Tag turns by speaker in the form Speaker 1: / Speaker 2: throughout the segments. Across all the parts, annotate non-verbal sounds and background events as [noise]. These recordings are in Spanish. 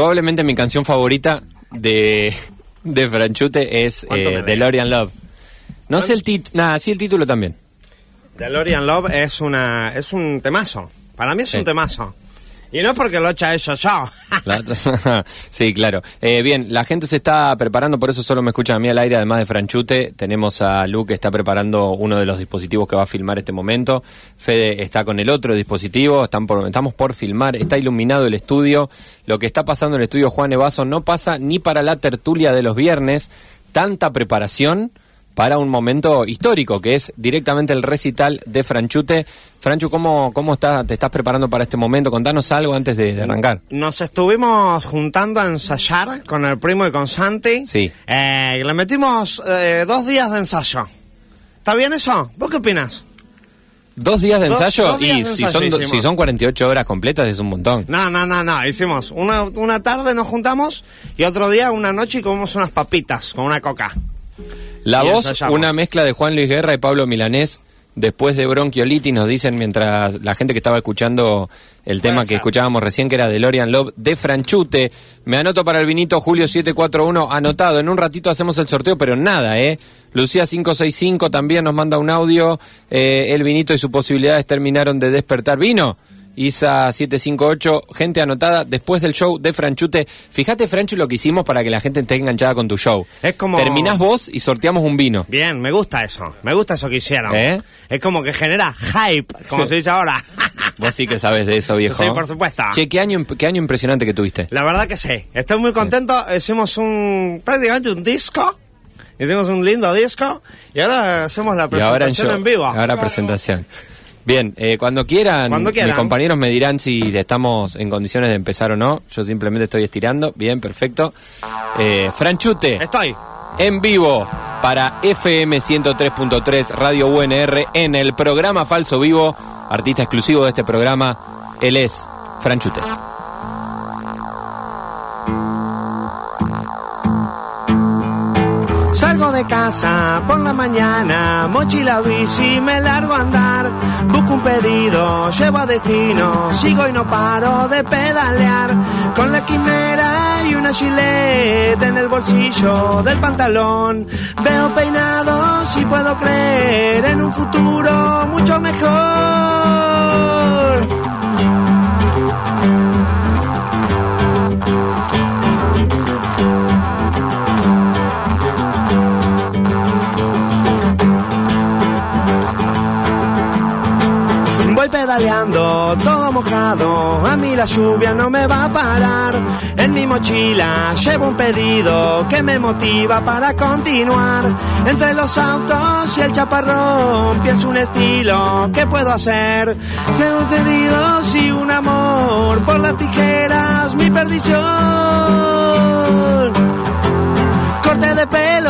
Speaker 1: Probablemente mi canción favorita de, de Franchute es
Speaker 2: ¿Cuánto me
Speaker 1: eh? DeLorean Love. No sé el título, nada, sí el título también.
Speaker 2: DeLorean Love es una es un temazo. Para mí es
Speaker 1: Sí.
Speaker 2: un temazo. Y no porque lo echa eso yo. [laughs] [laughs]
Speaker 1: Sí, claro. Eh, bien, la gente se está preparando, por eso solo me escuchan a mí al aire, además de Franchute. Tenemos a Lu que está preparando uno de los dispositivos que va a filmar este momento. Fede está con el otro dispositivo, estamos por filmar, está iluminado el estudio. Lo que está pasando en el estudio Juan Evaso no pasa ni para la tertulia de los viernes. Tanta preparación para un momento histórico, que es directamente el recital de Franchute. Franchu, ¿cómo, cómo está, te estás preparando para este momento? Contanos algo antes de- de arrancar.
Speaker 2: Nos estuvimos juntando a ensayar con el primo y con Santi.
Speaker 1: Sí.
Speaker 2: Eh, le metimos eh, dos días de ensayo. ¿Está bien eso? ¿Vos qué opinas?
Speaker 1: Dos días de ensayo
Speaker 2: dos días
Speaker 1: y
Speaker 2: de
Speaker 1: si, son, si son 48 horas completas es un montón.
Speaker 2: No, no, no, no. Hicimos una, una tarde nos juntamos y otro día una noche y comimos unas papitas con una coca.
Speaker 1: La
Speaker 2: Y
Speaker 1: voz, una mezcla de Juan Luis Guerra y Pablo Milanés después de bronquiolitis, nos dicen mientras la gente que estaba escuchando el tema que escuchábamos recién, que era de Lorian Love, de Franchute. Me anoto para el vinito Julio 741, anotado. En un ratito hacemos el sorteo, pero nada, ¿eh? Lucía 565 también nos manda un audio. Eh, el vinito y sus posibilidades terminaron de despertar. ¿Vino? Isa 758, gente anotada después del show de Franchute. Fíjate, Franchu, lo que hicimos para que la gente esté enganchada con tu show.
Speaker 2: Es como-
Speaker 1: Terminás vos y sorteamos un vino.
Speaker 2: Bien, me gusta eso. Me gusta eso que hicieron.
Speaker 1: ¿Eh?
Speaker 2: Es como que genera hype, como se dice ahora. [laughs]
Speaker 1: Vos sí que sabes de eso, viejo.
Speaker 2: Sí, por supuesto.
Speaker 1: Che, ¿qué año, qué año impresionante que tuviste.
Speaker 2: La verdad que sí. Estoy muy contento. Hicimos un prácticamente un disco. Hicimos un lindo disco. Y ahora hacemos la
Speaker 1: ahora en,
Speaker 2: presentación
Speaker 1: show-
Speaker 2: en, vivo.
Speaker 1: Ahora presentación. Bien, eh, cuando quieran,
Speaker 2: Cuando quieran.
Speaker 1: mis compañeros me dirán si estamos en condiciones de empezar o no. Yo simplemente estoy estirando. Bien, perfecto. Eh, Franchute,
Speaker 2: Estoy.
Speaker 1: en vivo para FM 103.3 Radio UNR en el programa Falso Vivo. Artista exclusivo de este programa, él es Franchute.
Speaker 2: Por la mañana, mochila bici, me largo a andar. Busco un pedido, llevo a destino, sigo y no paro de pedalear. Con la quimera y una gilet en el bolsillo del pantalón. Veo peinados y puedo creer en un futuro mucho mejor. Pedaleando, todo mojado, a mí la lluvia no me va a parar. En mi mochila llevo un pedido que me motiva para continuar. Entre los autos y el chaparrón pienso un estilo que puedo hacer. Tengo pedidos y un amor por las tijeras, mi perdición. Corte de pelo,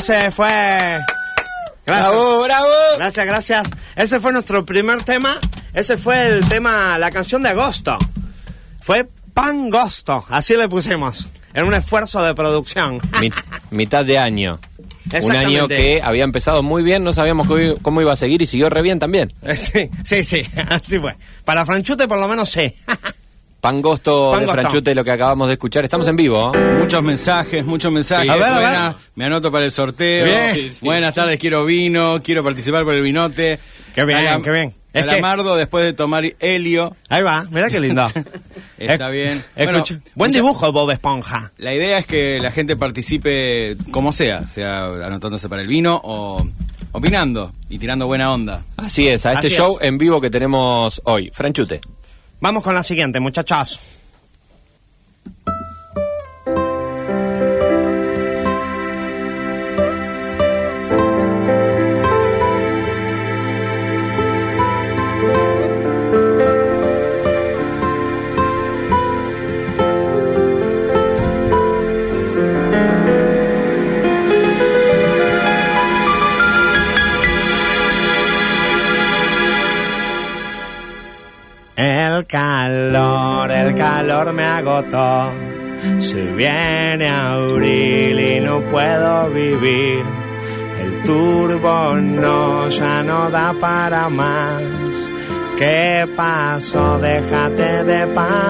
Speaker 2: Ese fue. Gracias.
Speaker 1: ¡Bravo, bravo!
Speaker 2: Gracias, gracias. Ese fue nuestro primer tema. Ese fue el tema, la canción de agosto. Fue Pangosto, así le pusimos. En un esfuerzo de producción.
Speaker 1: Mi- [laughs] mitad de año. Un año que había empezado muy bien, no sabíamos cómo- cómo iba a seguir y siguió re bien también. [laughs]
Speaker 2: Sí, sí, sí, [laughs] así fue. Para Franchute por lo menos sí.
Speaker 1: Pangosto, de
Speaker 2: Pangosto.
Speaker 1: Franchute, lo que acabamos de escuchar. Estamos en vivo. ¿eh?
Speaker 3: Muchos mensajes, muchos mensajes.
Speaker 1: Sí.
Speaker 2: A ver, a ver.
Speaker 3: Me anoto para el sorteo.
Speaker 2: Bien.
Speaker 3: Sí, sí. Buenas tardes, quiero vino, quiero participar por el vinote.
Speaker 2: Qué bien,
Speaker 3: Calam-
Speaker 2: qué bien. Es que-
Speaker 3: Calamardo después de tomar helio.
Speaker 2: Ahí va, mira qué lindo. [laughs]
Speaker 3: Está
Speaker 2: Es-
Speaker 3: bien. Bueno,
Speaker 2: buen dibujo, Bob Esponja.
Speaker 3: La idea es que la gente participe como sea, sea anotándose para el vino o opinando y tirando buena onda.
Speaker 1: Así es, a este
Speaker 2: Así
Speaker 1: show en vivo que tenemos hoy. Franchute.
Speaker 2: Vamos con la siguiente, muchachos. Calor, me agotó. Se viene abril y no puedo vivir. El turbo no, ya no da para más. ¿Qué pasó? Déjate de pavadas.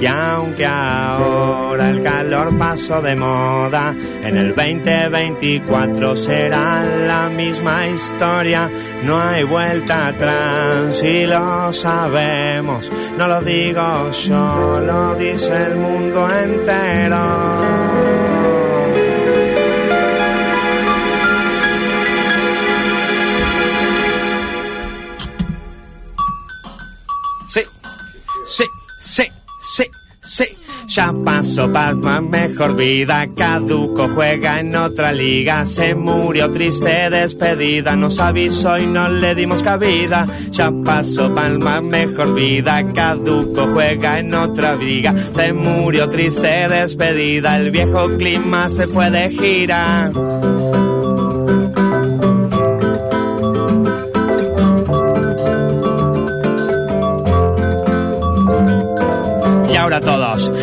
Speaker 2: Y aunque ahora el calor pasó de moda, en el 2024 será la misma historia. No hay vuelta atrás y lo sabemos. No lo digo yo, lo dice el mundo entero. Sí, sí. Ya pasó Batman, mejor vida. Caduco juega en otra liga. Se murió triste despedida. Nos avisó y no le dimos cabida. Ya pasó Batman, mejor vida. Caduco juega en otra liga. Se murió triste despedida. El viejo clima se fue de gira.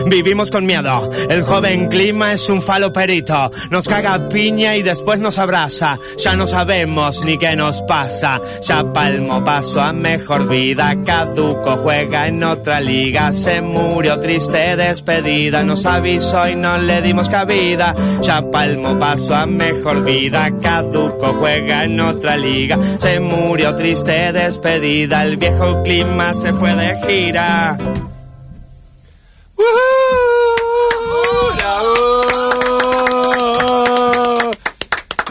Speaker 2: Vivimos con miedo. El joven clima es un faloperito. Nos caga piña y después nos abraza. Ya no sabemos ni qué nos pasa. Ya palmo paso a mejor vida. Caduco juega en otra liga. Se murió triste despedida. Nos avisó y no le dimos cabida. Ya palmo paso a mejor vida. Caduco juega en otra liga. Se murió triste despedida. El viejo clima se fue de gira.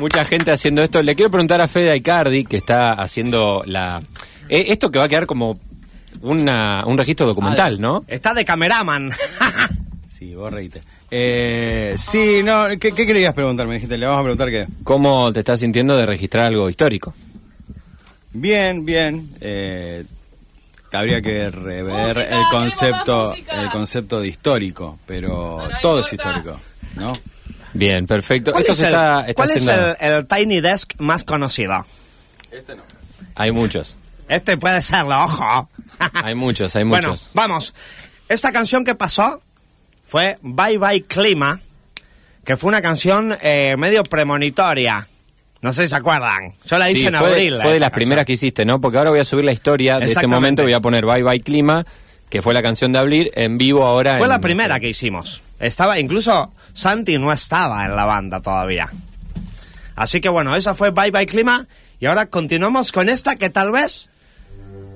Speaker 1: Mucha gente haciendo esto. Le quiero preguntar a Fede Icardi, que está haciendo la... eh, esto que va a quedar como una- un registro documental, ¿no?
Speaker 2: Está de cameraman. [laughs]
Speaker 3: Sí, vos reíte. Eh, sí, no, ¿qué, qué querías preguntarme? Dijiste, le vamos a preguntar qué.
Speaker 1: ¿Cómo te estás sintiendo de registrar algo histórico?
Speaker 3: Bien, bien. Eh, habría que rever
Speaker 4: Música,
Speaker 3: el concepto, el concepto de histórico, pero
Speaker 4: Bueno,
Speaker 3: todo es histórico, ¿no?
Speaker 1: Bien, perfecto.
Speaker 2: ¿Cuál
Speaker 1: Esto
Speaker 2: es,
Speaker 1: se
Speaker 2: el,
Speaker 1: está, está
Speaker 2: cuál es
Speaker 1: haciendo-
Speaker 2: el- el Tiny Desk más conocido?
Speaker 1: Hay muchos.
Speaker 2: Este puede serlo, ojo.
Speaker 1: Hay muchos, hay [laughs]
Speaker 2: Bueno,
Speaker 1: muchos.
Speaker 2: vamos. Esta canción que pasó fue Bye Bye Clima, que fue una canción eh, medio premonitoria. No sé si se acuerdan. Yo la hice
Speaker 1: Sí,
Speaker 2: en
Speaker 1: fue,
Speaker 2: abril.
Speaker 1: fue de las
Speaker 2: canción.
Speaker 1: primeras que hiciste, ¿no? Porque ahora voy a subir la historia de este momento. Voy a poner Bye Bye Clima, que fue la canción de Abril, en vivo ahora.
Speaker 2: Fue
Speaker 1: en-
Speaker 2: la primera que hicimos. Estaba, incluso Santi no estaba en la banda todavía. Así que bueno, esa fue Bye Bye Clima. Y ahora continuamos con esta que tal vez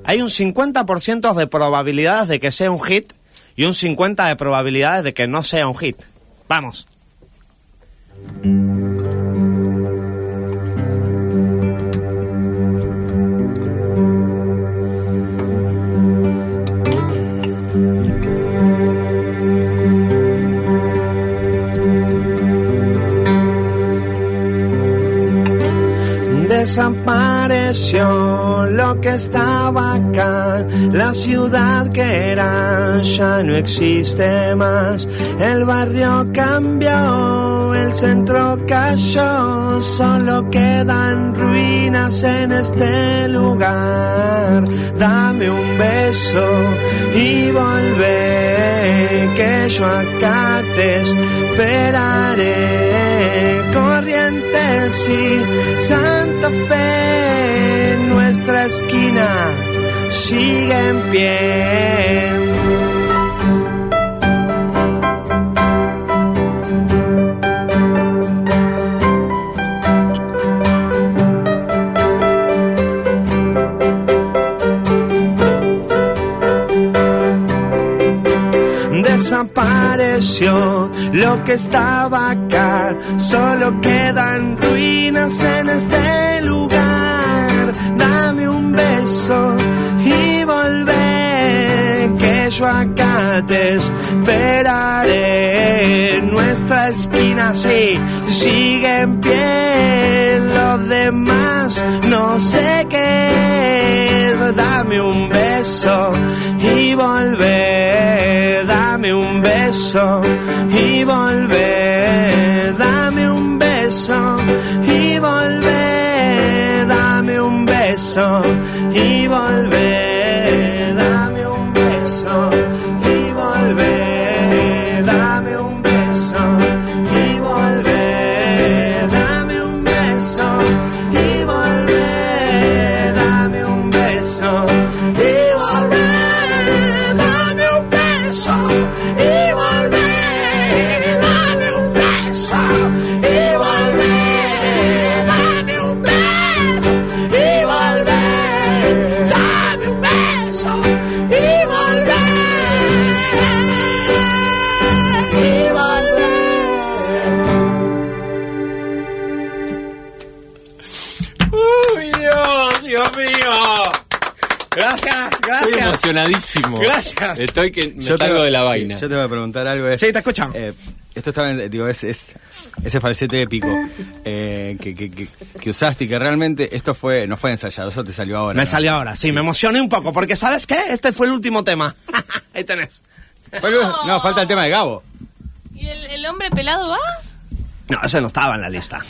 Speaker 2: hay un 50% de probabilidades de que sea un hit y un 50% de probabilidades de que no sea un hit. Vamos. Desapareció. Lo que estaba acá, la ciudad que era ya no existe más, el barrio cambió, el centro cayó, solo quedan ruinas en este lugar. Dame un beso y volvé, que yo acá te esperaré. Corrientes y Santa Fe, nuestra esquina sigue en pie. Que estaba acá, solo quedan ruinas en este lugar. Dame un beso y volvé, que yo acá te esperaré. Nuestra esquina sí sigue en pie, lo demás no sé qué es. Dame un beso y volvé, dame un beso y volvé, dame un beso y volvé, dame un beso y volvé, Dios mío. Gracias, gracias.
Speaker 1: Estoy emocionadísimo.
Speaker 2: Gracias.
Speaker 1: Estoy que me
Speaker 3: yo
Speaker 1: salgo
Speaker 3: te,
Speaker 1: de la vaina.
Speaker 3: Yo te voy a preguntar algo. Es,
Speaker 2: sí, te escuchan.
Speaker 3: Eh, esto está, digo, es, es ese falsete épico eh, que, que, que, que, usaste y que realmente esto fue, no fue ensayado, eso te salió ahora.
Speaker 2: Me
Speaker 3: ¿no?
Speaker 2: salió ahora, sí, sí, me emocioné un poco, porque ¿sabes qué? Este fue el último tema. [laughs] Ahí tenés.
Speaker 3: No. no, falta el tema de Gabo.
Speaker 4: ¿Y el, el hombre pelado va?
Speaker 2: No, ese no estaba en la lista.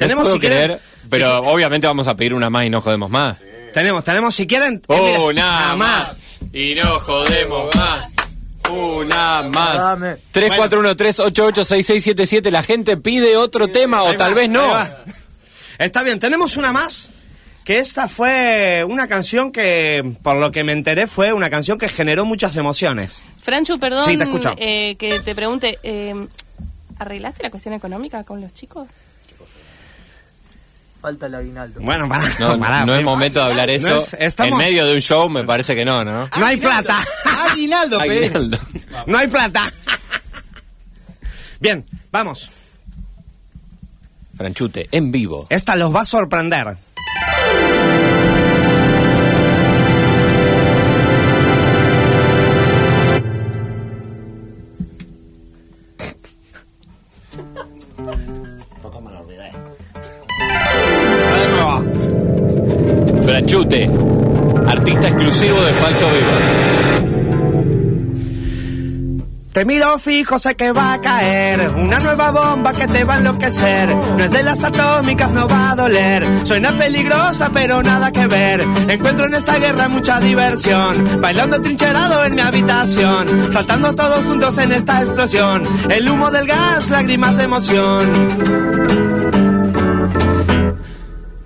Speaker 1: Tenemos
Speaker 2: Tenemos,
Speaker 1: puedo
Speaker 2: si quieren,
Speaker 1: creer, pero obviamente vamos a pedir una más y no jodemos más.
Speaker 2: tenemos, tenemos, si quieren... eh, mira,
Speaker 1: Una más y no jodemos más. Una más. 341-388-6677. La gente pide otro tema o tal
Speaker 2: va,
Speaker 1: vez no.
Speaker 2: Está bien, tenemos una más. Que esta fue una canción que, por lo que me enteré, fue una canción que generó muchas emociones.
Speaker 4: Franchu, perdón
Speaker 2: Sí, te
Speaker 4: eh, que te pregunte, eh, ¿arreglaste la cuestión económica con los chicos?
Speaker 5: Falta el aguinaldo.
Speaker 2: Bueno, para,
Speaker 1: No, [laughs]
Speaker 2: para,
Speaker 1: no es momento de hablar
Speaker 2: No
Speaker 1: eso.
Speaker 2: es- estamos-
Speaker 1: En medio de un show me parece que no, ¿no?
Speaker 2: No hay plata.
Speaker 3: Aguinaldo.
Speaker 1: Aguinaldo.
Speaker 2: No hay plata. Bien, vamos.
Speaker 1: Franchute, en vivo.
Speaker 2: Esta los va a sorprender.
Speaker 1: Franchute, artista exclusivo de Falso Vivo.
Speaker 2: Te miro fijo, sé que va a caer una nueva bomba que te va a enloquecer. No es de las atómicas, no va a doler. Suena peligrosa, pero nada que ver. Encuentro en esta guerra mucha diversión. Bailando trincherado en mi habitación. Saltando todos juntos en esta explosión. El humo del gas, lágrimas de emoción.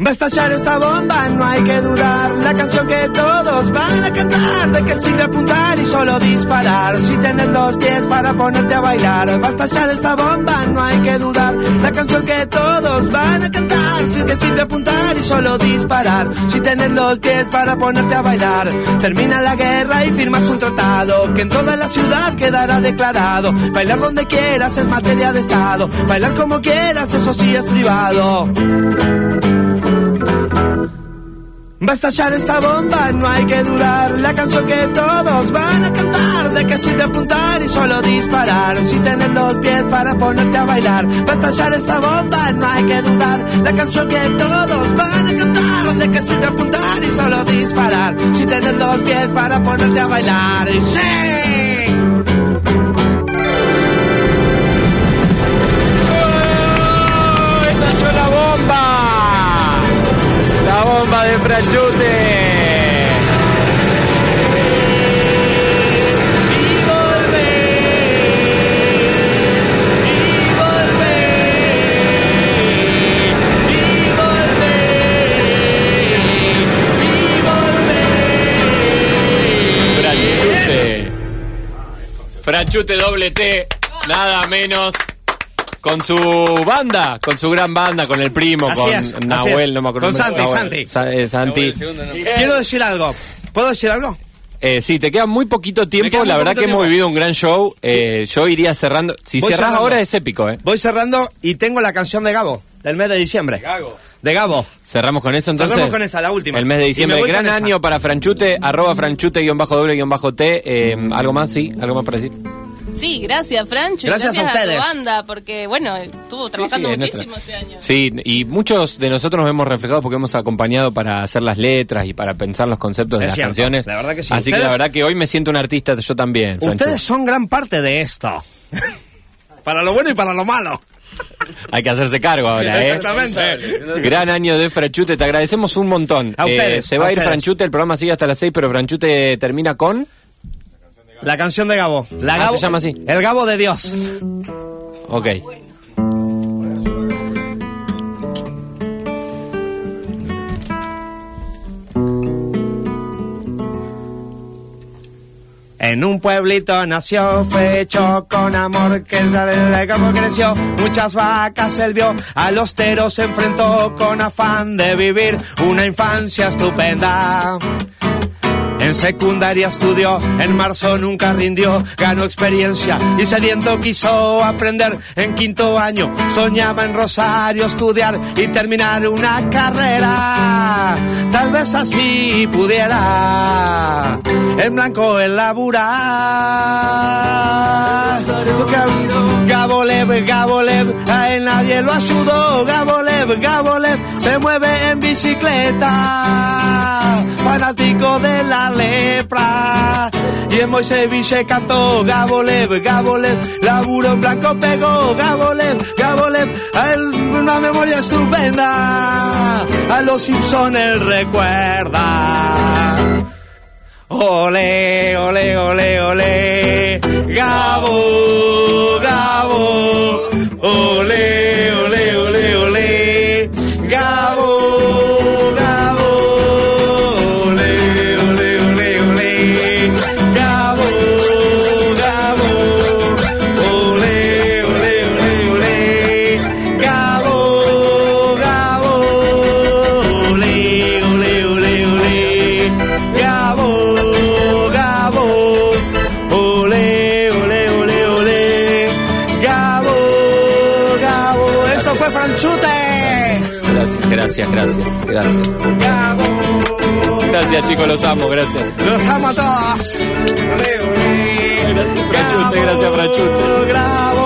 Speaker 2: Va a esta bomba, no hay que dudar. La canción que todos van a cantar. ¿De qué sirve apuntar y solo disparar? Si tienes los pies para ponerte a bailar. Va a esta bomba, no hay que dudar. La canción que todos van a cantar. Si te sirve apuntar y solo disparar. Si tienes los pies para ponerte a bailar. Termina la guerra y firmas un tratado. Que en toda la ciudad quedará declarado. Bailar donde quieras es materia de estado. Bailar como quieras, eso sí es privado. Va a estallar esta bomba, no hay que dudar. La canción que todos van a cantar. ¿De qué sirve apuntar y solo disparar? Si tienes los pies para ponerte a bailar. Va a estallar esta bomba, no hay que dudar. La canción que todos van a cantar. ¿De qué sirve apuntar y solo disparar? Si tienes los pies para ponerte a bailar. ¡Y ¡Sí!
Speaker 1: ¡Oh! ¡Estalló la bomba! Bomba de. Franchute. Franchute doble T, nada menos. Con su banda, con su gran banda, con el primo,
Speaker 2: Así
Speaker 1: con
Speaker 2: es,
Speaker 1: Nahuel, no me acuerdo.
Speaker 2: Con. Santi,
Speaker 1: Nahuel.
Speaker 2: Santi.
Speaker 1: Sa- eh, Santi.
Speaker 2: Quiero decir algo. ¿Puedo decir algo?
Speaker 1: Eh, sí, te queda muy poquito tiempo.
Speaker 2: muy
Speaker 1: La verdad que hemos vivido un gran show. Eh, yo iría cerrando. Si
Speaker 2: Voy
Speaker 1: cerrás
Speaker 2: cerrando.
Speaker 1: ahora es épico, ¿eh?
Speaker 2: Voy cerrando y tengo la canción de Gabo, del mes de diciembre.
Speaker 3: Gago.
Speaker 2: De Gabo.
Speaker 1: Cerramos con eso entonces.
Speaker 2: Cerramos con esa, la última.
Speaker 1: El mes de diciembre. Gran año para Franchute, arroba franchute-doble-t. Eh, ¿Algo más? Sí, algo más para decir.
Speaker 4: Sí, gracias, Franchu. y
Speaker 2: Gracias a ustedes.
Speaker 4: tu banda, porque, bueno, estuvo trabajando
Speaker 1: sí,
Speaker 4: muchísimo este año.
Speaker 1: Sí, y muchos de nosotros nos hemos reflejado porque hemos acompañado para hacer las letras y para pensar los conceptos de
Speaker 2: Es
Speaker 1: las
Speaker 2: cierto,
Speaker 1: canciones.
Speaker 2: la verdad que sí.
Speaker 1: Así que la verdad que hoy me siento un artista yo también.
Speaker 2: Ustedes son gran parte de esto. [laughs] para lo bueno y para lo malo.
Speaker 1: Hay que hacerse cargo ahora, ¿eh?
Speaker 2: Exactamente.
Speaker 1: Gran año de Franchute, te agradecemos un montón.
Speaker 2: A ustedes,
Speaker 1: se va
Speaker 2: a
Speaker 1: a ir
Speaker 2: ustedes.
Speaker 1: Franchute, el programa sigue hasta las 6, pero Franchute termina con...
Speaker 2: La canción de Gabo. La
Speaker 1: Ah,
Speaker 2: Gabo
Speaker 1: se llama así.
Speaker 2: El Gabo de Dios.
Speaker 1: Ok.
Speaker 2: En un pueblito nació, fue hecho con amor, que de cómo creció, muchas vacas él vio, a los teros se enfrentó con afán de vivir una infancia estupenda. En secundaria estudió, en marzo nunca rindió, ganó experiencia y sediento quiso aprender. En quinto año soñaba en Rosario estudiar y terminar una carrera. Tal vez así pudiera en blanco el laburar. Gabolev, Gabolev, a él nadie lo ayudó. Gabolev, Gabolev, se mueve en bicicleta. Fanático de la lepra. Y en Moiseville cantó Gabolev, Gabolev, laburo en blanco pegó. Gabolev, Gabolev, una memoria estupenda. A los Simpson él recuerda. Ole, ole, ole, ole, Gabo, Gabo, ole,
Speaker 1: Gracias, gracias, gracias, gracias. Chicos, los amo, gracias.
Speaker 2: Los amo a todos.
Speaker 1: Gracias, Franchute, gracias, Franchute.